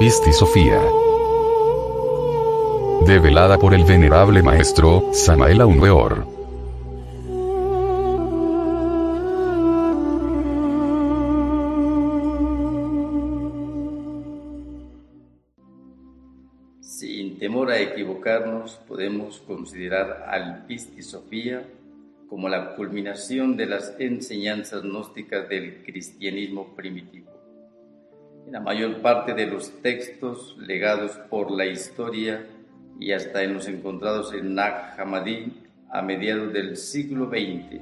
Pisti Sofía. Develada por el venerable maestro, Samael Aunweor. Sin temor a equivocarnos, podemos considerar al Pisti Sofía como la culminación de las enseñanzas gnósticas del cristianismo primitivo. La mayor parte de los textos legados por la historia y hasta en los encontrados en Nag Hammadi a mediados del siglo XX,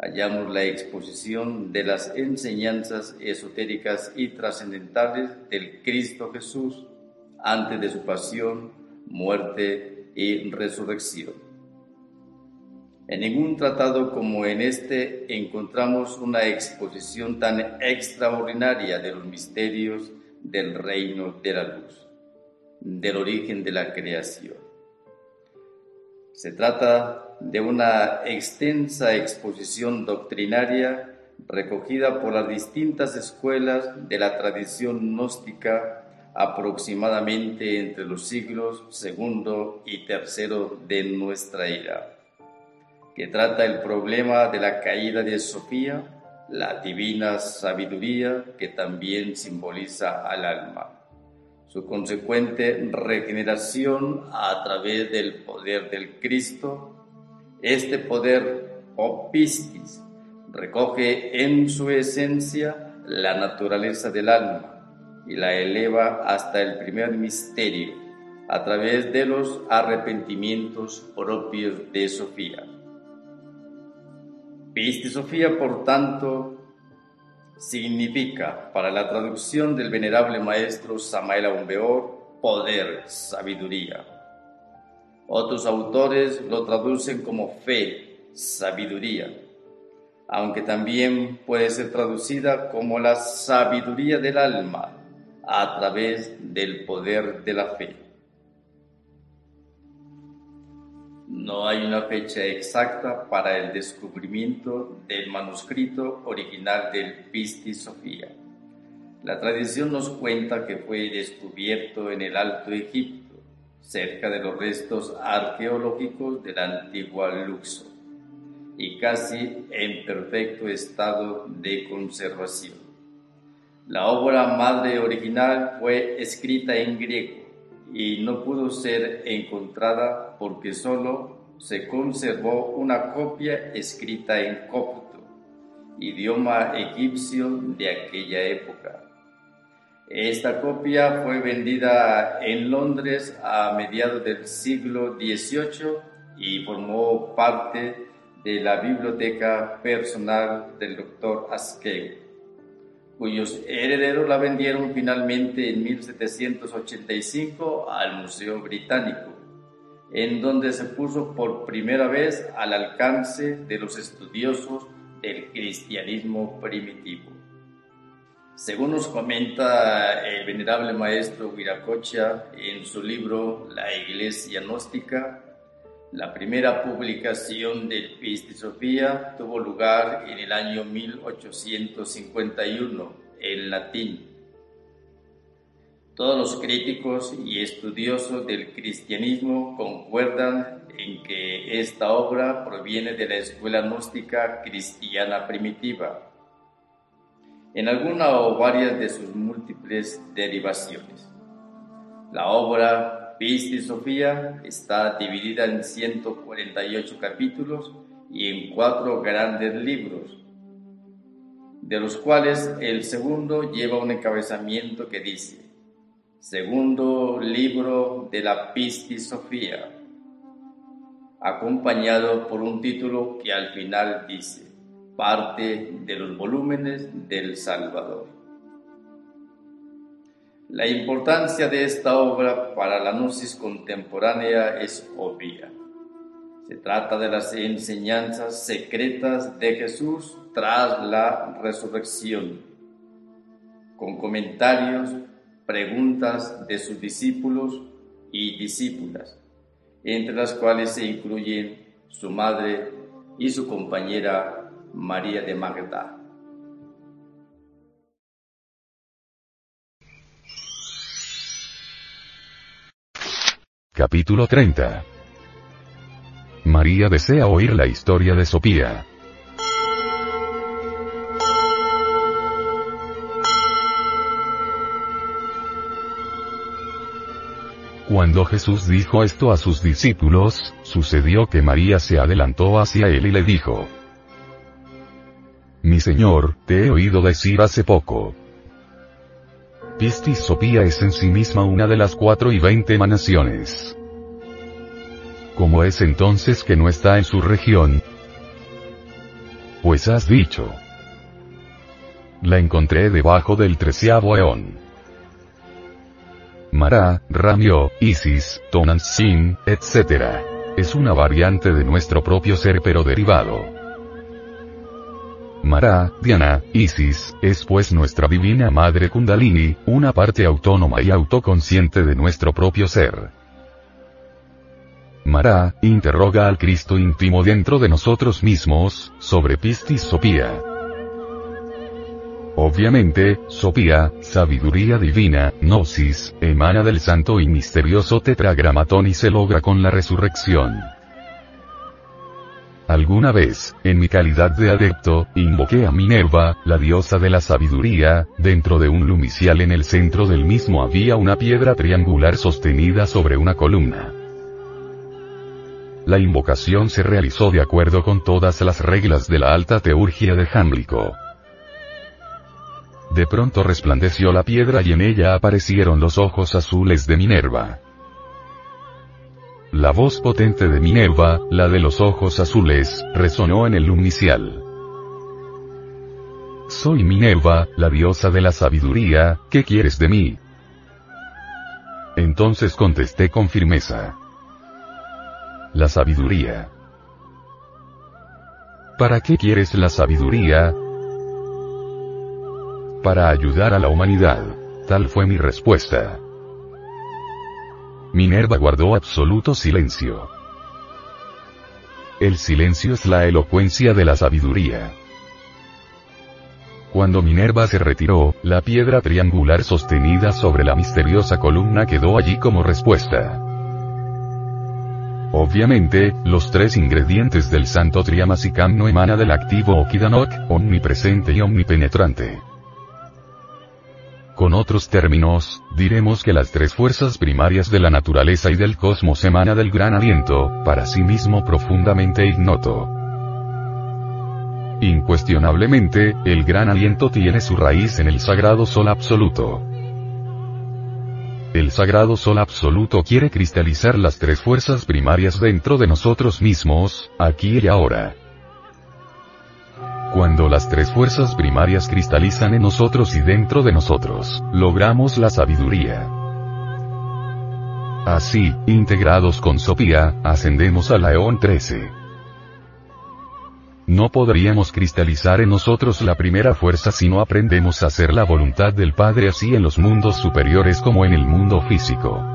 hallamos la exposición de las enseñanzas esotéricas y trascendentales del Cristo Jesús antes de su pasión, muerte y resurrección. En ningún tratado como en este encontramos una exposición tan extraordinaria de los misterios del reino de la luz, del origen de la creación. Se trata de una extensa exposición doctrinaria recogida por las distintas escuelas de la tradición gnóstica aproximadamente entre los siglos segundo y tercero de nuestra era, que trata el problema de la caída de Sofía, la divina sabiduría que también simboliza al alma, su consecuente regeneración a través del poder del Cristo. Este poder, o recoge en su esencia la naturaleza del alma y la eleva hasta el primer misterio a través de los arrepentimientos propios de Sofía. Pisti Sofía, por tanto, significa para la traducción del venerable maestro Samael Aumbeor poder, sabiduría. Otros autores lo traducen como fe, sabiduría, aunque también puede ser traducida como la sabiduría del alma, a través del poder de la fe. No hay una fecha exacta para el descubrimiento del manuscrito original del Pisti Sofía. La tradición nos cuenta que fue descubierto en el Alto Egipto, cerca de los restos arqueológicos de la antigua Luxor, y casi en perfecto estado de conservación. La obra madre original fue escrita en griego y no pudo ser encontrada porque solo se conservó una copia escrita en copto, idioma egipcio de aquella época. Esta copia fue vendida en Londres a mediados del siglo XVIII y formó parte de la biblioteca personal del doctor Askell cuyos herederos la vendieron finalmente en 1785 al Museo Británico, en donde se puso por primera vez al alcance de los estudiosos del cristianismo primitivo. Según nos comenta el venerable maestro Viracocha en su libro La Iglesia Gnóstica, la primera publicación del Sofía tuvo lugar en el año 1851 en latín. Todos los críticos y estudiosos del cristianismo concuerdan en que esta obra proviene de la escuela gnóstica cristiana primitiva, en alguna o varias de sus múltiples derivaciones. La obra Pisti Sofía está dividida en 148 capítulos y en cuatro grandes libros, de los cuales el segundo lleva un encabezamiento que dice, segundo libro de la Pisti Sofía, acompañado por un título que al final dice, parte de los volúmenes del Salvador. La importancia de esta obra para la gnosis contemporánea es obvia. Se trata de las enseñanzas secretas de Jesús tras la resurrección, con comentarios, preguntas de sus discípulos y discípulas, entre las cuales se incluyen su madre y su compañera María de Magda. Capítulo 30 María desea oír la historia de Sofía. Cuando Jesús dijo esto a sus discípulos, sucedió que María se adelantó hacia él y le dijo, Mi Señor, te he oído decir hace poco. Pistis Sofía es en sí misma una de las cuatro y veinte emanaciones. ¿Cómo es entonces que no está en su región? Pues has dicho. La encontré debajo del treceavo eón. Mará, Ramio, Isis, Tonantzin, etc. Es una variante de nuestro propio ser pero derivado. Mará, Diana, Isis, es pues nuestra divina madre Kundalini, una parte autónoma y autoconsciente de nuestro propio ser. Mará, interroga al Cristo íntimo dentro de nosotros mismos, sobre Pistis Sopía. Obviamente, Sopía, sabiduría divina, gnosis, emana del santo y misterioso tetragramatón y se logra con la resurrección. Alguna vez, en mi calidad de adepto, invoqué a Minerva, la diosa de la sabiduría, dentro de un lumicial en el centro del mismo había una piedra triangular sostenida sobre una columna. La invocación se realizó de acuerdo con todas las reglas de la alta teurgia de Jámblico. De pronto resplandeció la piedra y en ella aparecieron los ojos azules de Minerva. La voz potente de Minerva, la de los ojos azules, resonó en el lumicial. Soy Minerva, la diosa de la sabiduría, ¿qué quieres de mí? Entonces contesté con firmeza. La sabiduría. ¿Para qué quieres la sabiduría? Para ayudar a la humanidad. Tal fue mi respuesta. Minerva guardó absoluto silencio. El silencio es la elocuencia de la sabiduría. Cuando Minerva se retiró, la piedra triangular sostenida sobre la misteriosa columna quedó allí como respuesta. Obviamente, los tres ingredientes del santo Triamasicam no emana del activo Okidanok, omnipresente y omnipenetrante. Con otros términos, diremos que las tres fuerzas primarias de la naturaleza y del cosmos emana del gran aliento, para sí mismo profundamente ignoto. Incuestionablemente, el gran aliento tiene su raíz en el sagrado sol absoluto. El sagrado sol absoluto quiere cristalizar las tres fuerzas primarias dentro de nosotros mismos, aquí y ahora. Cuando las tres fuerzas primarias cristalizan en nosotros y dentro de nosotros, logramos la sabiduría. Así, integrados con Sofía, ascendemos a la Eón 13. No podríamos cristalizar en nosotros la primera fuerza si no aprendemos a hacer la voluntad del Padre así en los mundos superiores como en el mundo físico.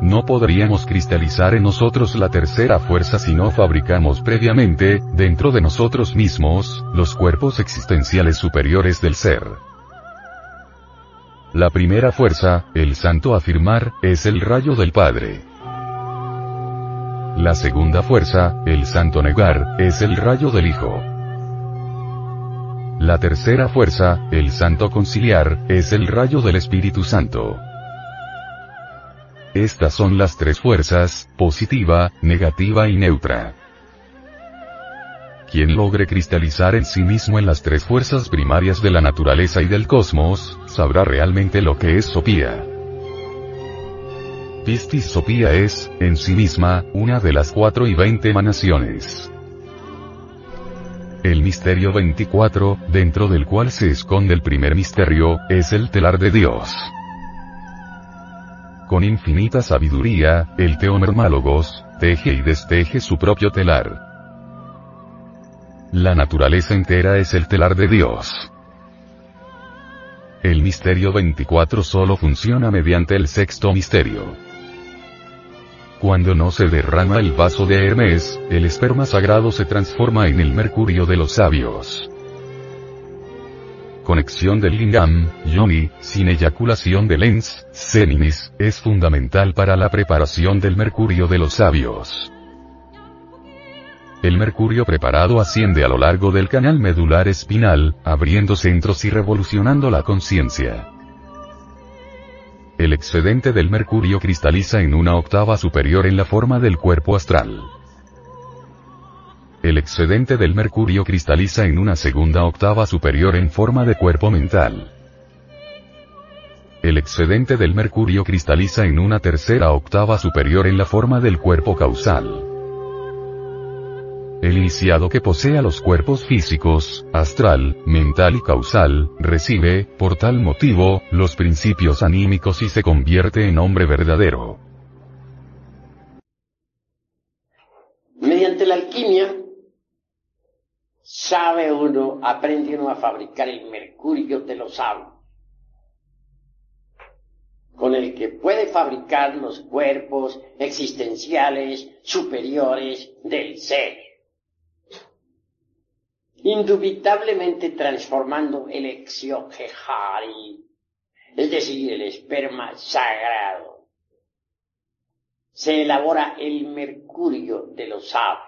No podríamos cristalizar en nosotros la tercera fuerza si no fabricamos previamente, dentro de nosotros mismos, los cuerpos existenciales superiores del ser. La primera fuerza, el santo afirmar, es el rayo del Padre. La segunda fuerza, el santo negar, es el rayo del Hijo. La tercera fuerza, el santo conciliar, es el rayo del Espíritu Santo. Estas son las tres fuerzas, positiva, negativa y neutra. Quien logre cristalizar en sí mismo en las tres fuerzas primarias de la naturaleza y del cosmos, sabrá realmente lo que es Sopía. Pistis Sopía es, en sí misma, una de las cuatro y veinte emanaciones. El misterio 24, dentro del cual se esconde el primer misterio, es el telar de Dios. Con infinita sabiduría, el teomermálogos, teje y desteje su propio telar. La naturaleza entera es el telar de Dios. El misterio 24 solo funciona mediante el sexto misterio. Cuando no se derrama el vaso de Hermes, el esperma sagrado se transforma en el mercurio de los sabios. Conexión del lingam, yoni, sin eyaculación de lens, seninis, es fundamental para la preparación del mercurio de los sabios. El mercurio preparado asciende a lo largo del canal medular espinal, abriendo centros y revolucionando la conciencia. El excedente del mercurio cristaliza en una octava superior en la forma del cuerpo astral. El excedente del mercurio cristaliza en una segunda octava superior en forma de cuerpo mental. El excedente del mercurio cristaliza en una tercera octava superior en la forma del cuerpo causal. El iniciado que posea los cuerpos físicos, astral, mental y causal, recibe, por tal motivo, los principios anímicos y se convierte en hombre verdadero. Mediante la alquimia, sabe uno, aprende uno a fabricar el mercurio de los sabios, con el que puede fabricar los cuerpos existenciales superiores del ser indubitablemente transformando el exioquejari, es decir, el esperma sagrado. Se elabora el mercurio de los sabios.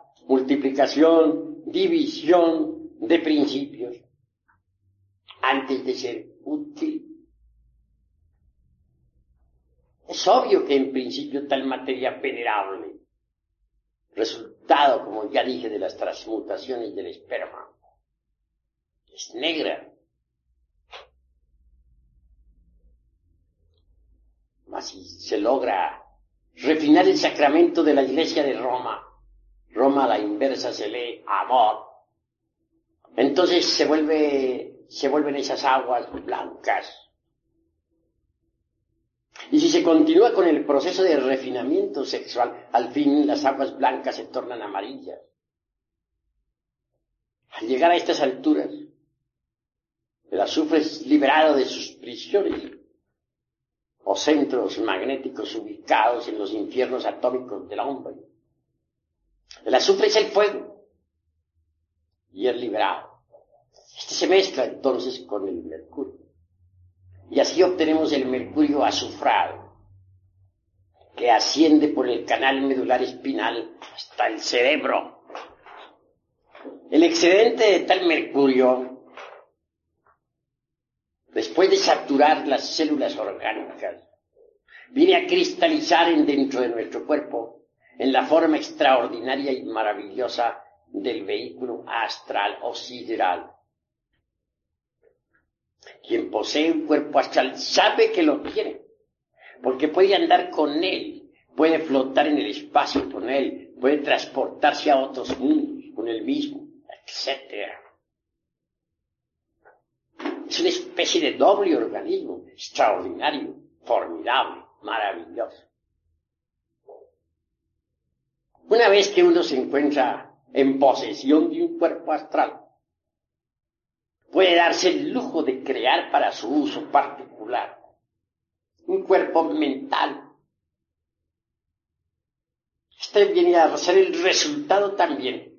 multiplicación, división de principios, antes de ser útil es obvio que en principio tal materia venerable, resultado, como ya dije, de las transmutaciones del esperma, es negra. Mas si se logra refinar el sacramento de la iglesia de Roma, Roma a la inversa se lee amor, entonces se vuelve, se vuelven esas aguas blancas y si se continúa con el proceso de refinamiento sexual, al fin las aguas blancas se tornan amarillas. Al llegar a estas alturas, el azufre es liberado de sus prisiones o centros magnéticos ubicados en los infiernos atómicos del hombre. El azufre es el fuego y es liberado. Este se mezcla entonces con el mercurio. Y así obtenemos el mercurio azufrado, que asciende por el canal medular espinal hasta el cerebro. El excedente de tal mercurio, después de saturar las células orgánicas, viene a cristalizar en dentro de nuestro cuerpo en la forma extraordinaria y maravillosa del vehículo astral o sideral quien posee un cuerpo astral sabe que lo tiene, porque puede andar con él, puede flotar en el espacio con él, puede transportarse a otros mundos con él mismo, etc. Es una especie de doble organismo, extraordinario, formidable, maravilloso. Una vez que uno se encuentra en posesión de un cuerpo astral, puede darse el lujo de crear para su uso particular un cuerpo mental. Este viene a ser el resultado también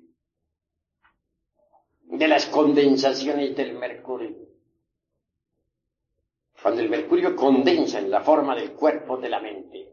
de las condensaciones del mercurio. Cuando el mercurio condensa en la forma del cuerpo de la mente,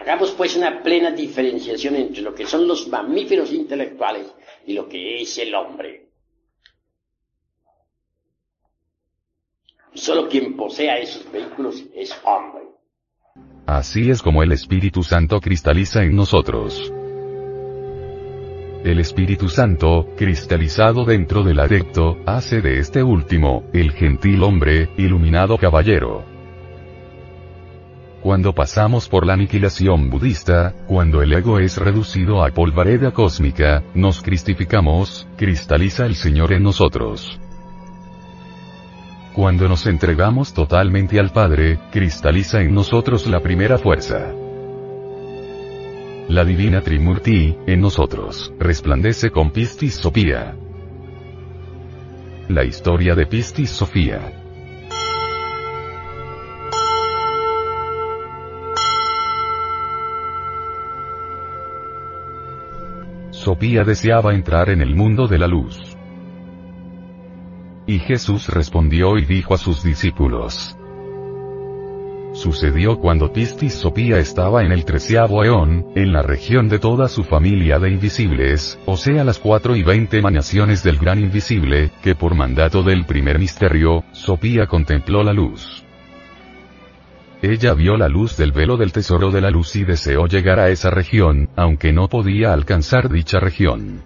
Hagamos pues una plena diferenciación entre lo que son los mamíferos intelectuales y lo que es el hombre. Solo quien posea esos vehículos es hombre. Así es como el Espíritu Santo cristaliza en nosotros. El Espíritu Santo, cristalizado dentro del adecto, hace de este último, el gentil hombre, iluminado caballero. Cuando pasamos por la aniquilación budista, cuando el ego es reducido a polvareda cósmica, nos cristificamos, cristaliza el Señor en nosotros. Cuando nos entregamos totalmente al Padre, cristaliza en nosotros la primera fuerza. La divina Trimurti, en nosotros, resplandece con Pistis Sofía. La historia de Pistis Sofía. Sofía deseaba entrar en el mundo de la luz. Y Jesús respondió y dijo a sus discípulos. Sucedió cuando Pistis Sopía estaba en el treceavo eón, en la región de toda su familia de invisibles, o sea las cuatro y veinte emanaciones del gran invisible, que por mandato del primer misterio, Sopía contempló la luz. Ella vio la luz del velo del tesoro de la luz y deseó llegar a esa región, aunque no podía alcanzar dicha región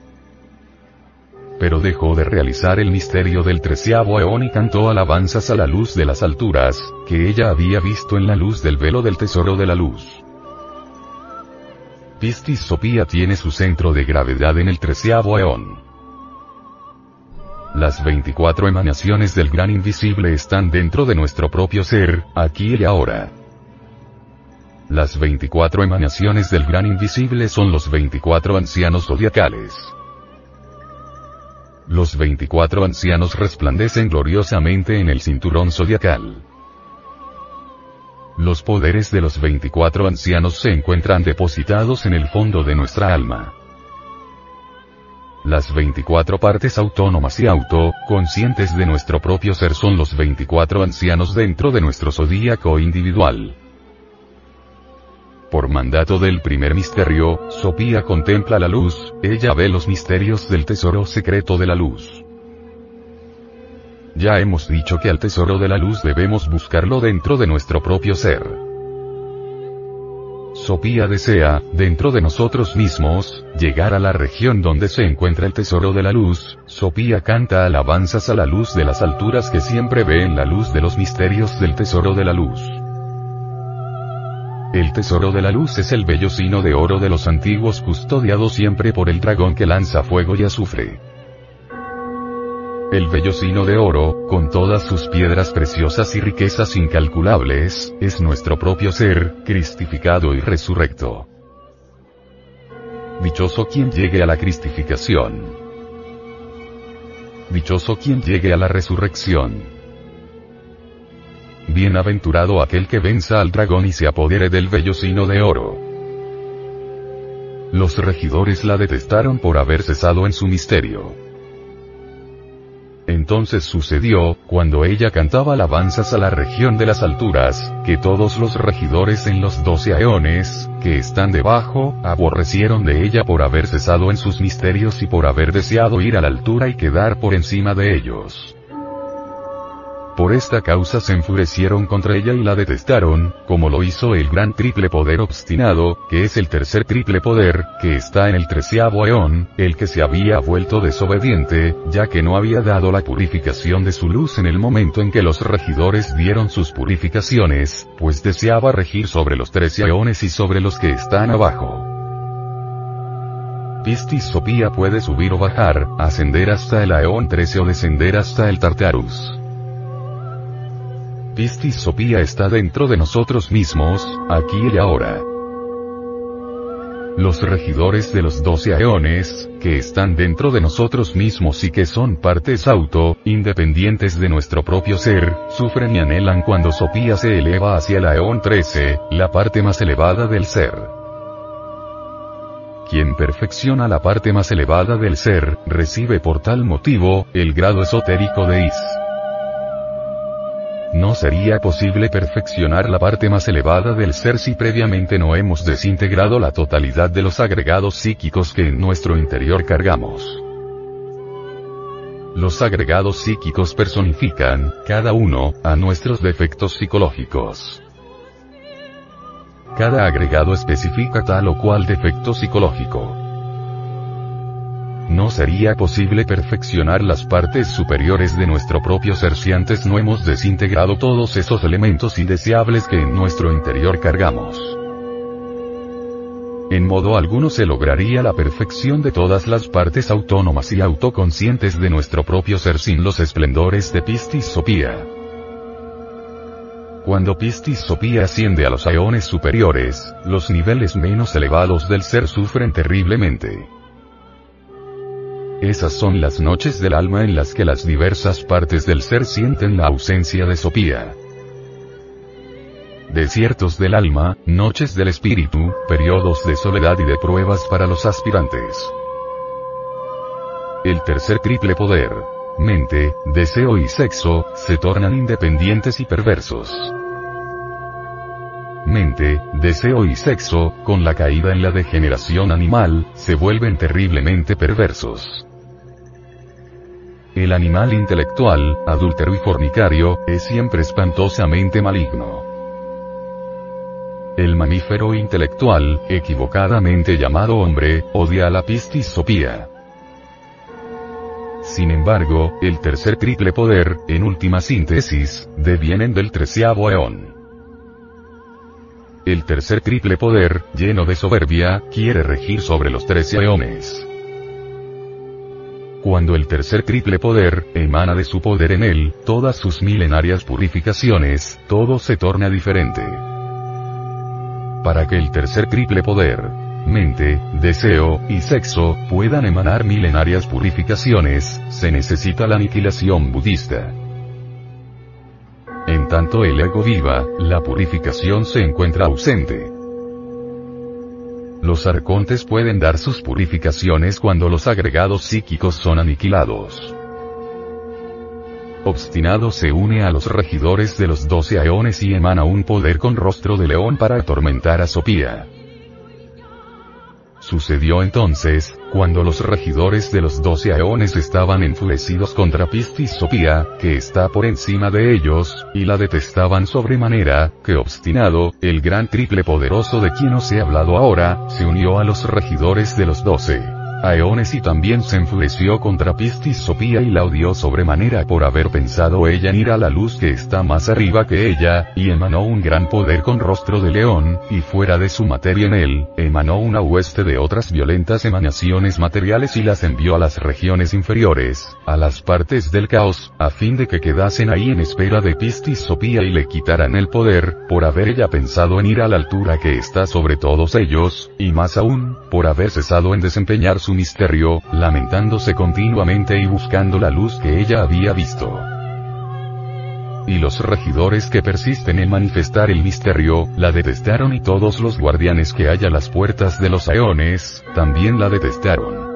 pero dejó de realizar el misterio del treceavo eón y cantó alabanzas a la luz de las alturas, que ella había visto en la luz del velo del tesoro de la luz. Pistis Sopía tiene su centro de gravedad en el treceavo eón. Las 24 emanaciones del gran invisible están dentro de nuestro propio ser, aquí y ahora. Las 24 emanaciones del gran invisible son los 24 ancianos zodiacales. Los 24 ancianos resplandecen gloriosamente en el cinturón zodiacal. Los poderes de los 24 ancianos se encuentran depositados en el fondo de nuestra alma. Las 24 partes autónomas y auto-conscientes de nuestro propio ser son los 24 ancianos dentro de nuestro zodíaco individual. Por mandato del primer misterio, Sofía contempla la luz, ella ve los misterios del tesoro secreto de la luz. Ya hemos dicho que al tesoro de la luz debemos buscarlo dentro de nuestro propio ser. Sofía desea, dentro de nosotros mismos, llegar a la región donde se encuentra el tesoro de la luz, Sofía canta alabanzas a la luz de las alturas que siempre ve en la luz de los misterios del tesoro de la luz. El tesoro de la luz es el vellocino de oro de los antiguos custodiado siempre por el dragón que lanza fuego y azufre. El vellocino de oro, con todas sus piedras preciosas y riquezas incalculables, es nuestro propio ser, cristificado y resurrecto. Dichoso quien llegue a la cristificación. Dichoso quien llegue a la resurrección. Bienaventurado aquel que venza al dragón y se apodere del vellocino de oro. Los regidores la detestaron por haber cesado en su misterio. Entonces sucedió, cuando ella cantaba alabanzas a la región de las alturas, que todos los regidores en los doce aeones, que están debajo, aborrecieron de ella por haber cesado en sus misterios y por haber deseado ir a la altura y quedar por encima de ellos. Por esta causa se enfurecieron contra ella y la detestaron, como lo hizo el gran triple poder obstinado, que es el tercer triple poder, que está en el treceavo eón, el que se había vuelto desobediente, ya que no había dado la purificación de su luz en el momento en que los regidores dieron sus purificaciones, pues deseaba regir sobre los trece eones y sobre los que están abajo. Pistis Sopía puede subir o bajar, ascender hasta el Aeón 13 o descender hasta el Tartarus. Pistis Sopía está dentro de nosotros mismos, aquí y ahora. Los regidores de los doce aeones, que están dentro de nosotros mismos y que son partes auto, independientes de nuestro propio ser, sufren y anhelan cuando Sopía se eleva hacia el aeón 13, la parte más elevada del ser. Quien perfecciona la parte más elevada del ser, recibe por tal motivo, el grado esotérico de Is. No sería posible perfeccionar la parte más elevada del ser si previamente no hemos desintegrado la totalidad de los agregados psíquicos que en nuestro interior cargamos. Los agregados psíquicos personifican, cada uno, a nuestros defectos psicológicos. Cada agregado especifica tal o cual defecto psicológico. No sería posible perfeccionar las partes superiores de nuestro propio ser si antes no hemos desintegrado todos esos elementos indeseables que en nuestro interior cargamos. En modo alguno se lograría la perfección de todas las partes autónomas y autoconscientes de nuestro propio ser sin los esplendores de Pistis Sopía. Cuando Pistis Sopía asciende a los aeones superiores, los niveles menos elevados del ser sufren terriblemente. Esas son las noches del alma en las que las diversas partes del ser sienten la ausencia de Sopía. Desiertos del alma, noches del espíritu, periodos de soledad y de pruebas para los aspirantes. El tercer triple poder, mente, deseo y sexo, se tornan independientes y perversos. Mente, deseo y sexo, con la caída en la degeneración animal, se vuelven terriblemente perversos. El animal intelectual, adúltero y fornicario, es siempre espantosamente maligno. El mamífero intelectual, equivocadamente llamado hombre, odia a la pistisopía. Sin embargo, el tercer triple poder, en última síntesis, devienen del treceavo eón. El tercer triple poder, lleno de soberbia, quiere regir sobre los trece eones. Cuando el tercer triple poder, emana de su poder en él, todas sus milenarias purificaciones, todo se torna diferente. Para que el tercer triple poder, mente, deseo, y sexo, puedan emanar milenarias purificaciones, se necesita la aniquilación budista. En tanto el ego viva, la purificación se encuentra ausente. Los arcontes pueden dar sus purificaciones cuando los agregados psíquicos son aniquilados. Obstinado se une a los regidores de los doce aeones y emana un poder con rostro de león para atormentar a Sopía. Sucedió entonces, cuando los regidores de los doce aeones estaban enfurecidos contra Pistis Sopía, que está por encima de ellos, y la detestaban sobremanera, que obstinado, el gran triple poderoso de quien os he hablado ahora, se unió a los regidores de los doce. Aeones y también se enfureció contra Pistis Sopía y la odió sobremanera por haber pensado ella en ir a la luz que está más arriba que ella, y emanó un gran poder con rostro de león, y fuera de su materia en él, emanó una hueste de otras violentas emanaciones materiales y las envió a las regiones inferiores, a las partes del caos, a fin de que quedasen ahí en espera de Pistis Sopía y le quitaran el poder, por haber ella pensado en ir a la altura que está sobre todos ellos, y más aún, por haber cesado en desempeñar su misterio, lamentándose continuamente y buscando la luz que ella había visto. y los regidores que persisten en manifestar el misterio, la detestaron y todos los guardianes que hay a las puertas de los aeones, también la detestaron.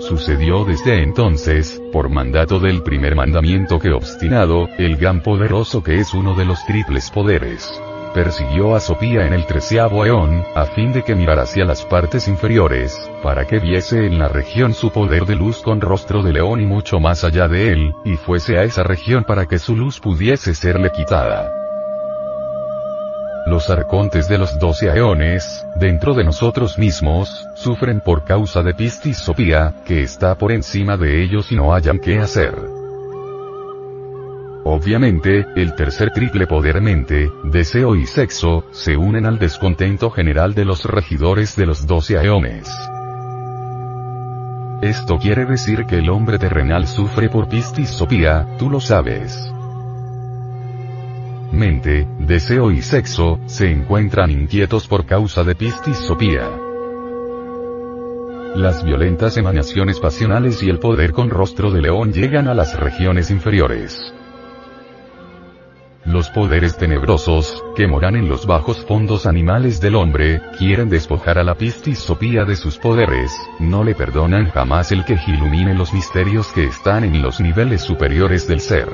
Sucedió desde entonces, por mandato del primer mandamiento que obstinado, el gran poderoso que es uno de los triples poderes persiguió a Sofía en el treceavo eón, a fin de que mirara hacia las partes inferiores, para que viese en la región su poder de luz con rostro de león y mucho más allá de él, y fuese a esa región para que su luz pudiese serle quitada. Los arcontes de los doce eones, dentro de nosotros mismos, sufren por causa de Pistis Sofía, que está por encima de ellos y no hayan qué hacer. Obviamente, el tercer triple poder mente, deseo y sexo, se unen al descontento general de los regidores de los doce aeones. Esto quiere decir que el hombre terrenal sufre por pistisopía, tú lo sabes. Mente, deseo y sexo, se encuentran inquietos por causa de pistisopía. Las violentas emanaciones pasionales y el poder con rostro de león llegan a las regiones inferiores. Los poderes tenebrosos, que moran en los bajos fondos animales del hombre, quieren despojar a la pistisopía de sus poderes, no le perdonan jamás el que ilumine los misterios que están en los niveles superiores del ser.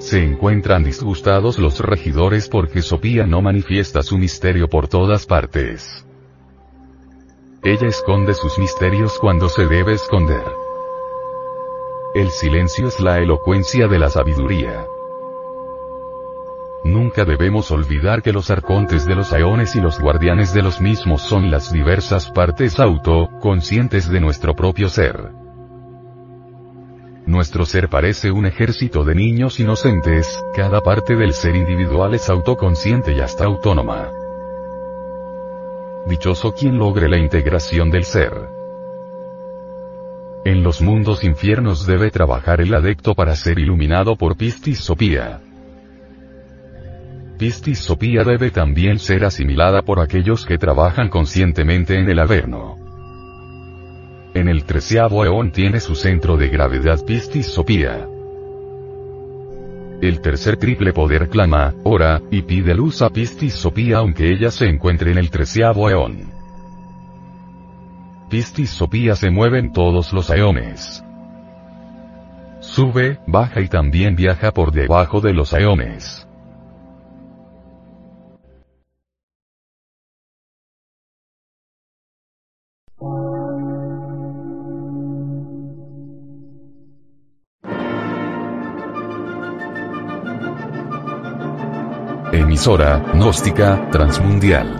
Se encuentran disgustados los regidores porque Sopía no manifiesta su misterio por todas partes. Ella esconde sus misterios cuando se debe esconder. El silencio es la elocuencia de la sabiduría. Nunca debemos olvidar que los arcontes de los aeones y los guardianes de los mismos son las diversas partes auto-conscientes de nuestro propio ser. Nuestro ser parece un ejército de niños inocentes, cada parte del ser individual es autoconsciente y hasta autónoma. Dichoso quien logre la integración del ser. En los mundos infiernos debe trabajar el adecto para ser iluminado por Pistisopía. Pistisopía debe también ser asimilada por aquellos que trabajan conscientemente en el Averno. En el treceavo eón tiene su centro de gravedad Pistisopía. El tercer triple poder clama, ora, y pide luz a Pistisopía aunque ella se encuentre en el treceavo eón. Pistis Sopía se mueven todos los aeones. Sube, baja y también viaja por debajo de los aeones. Emisora, gnóstica, transmundial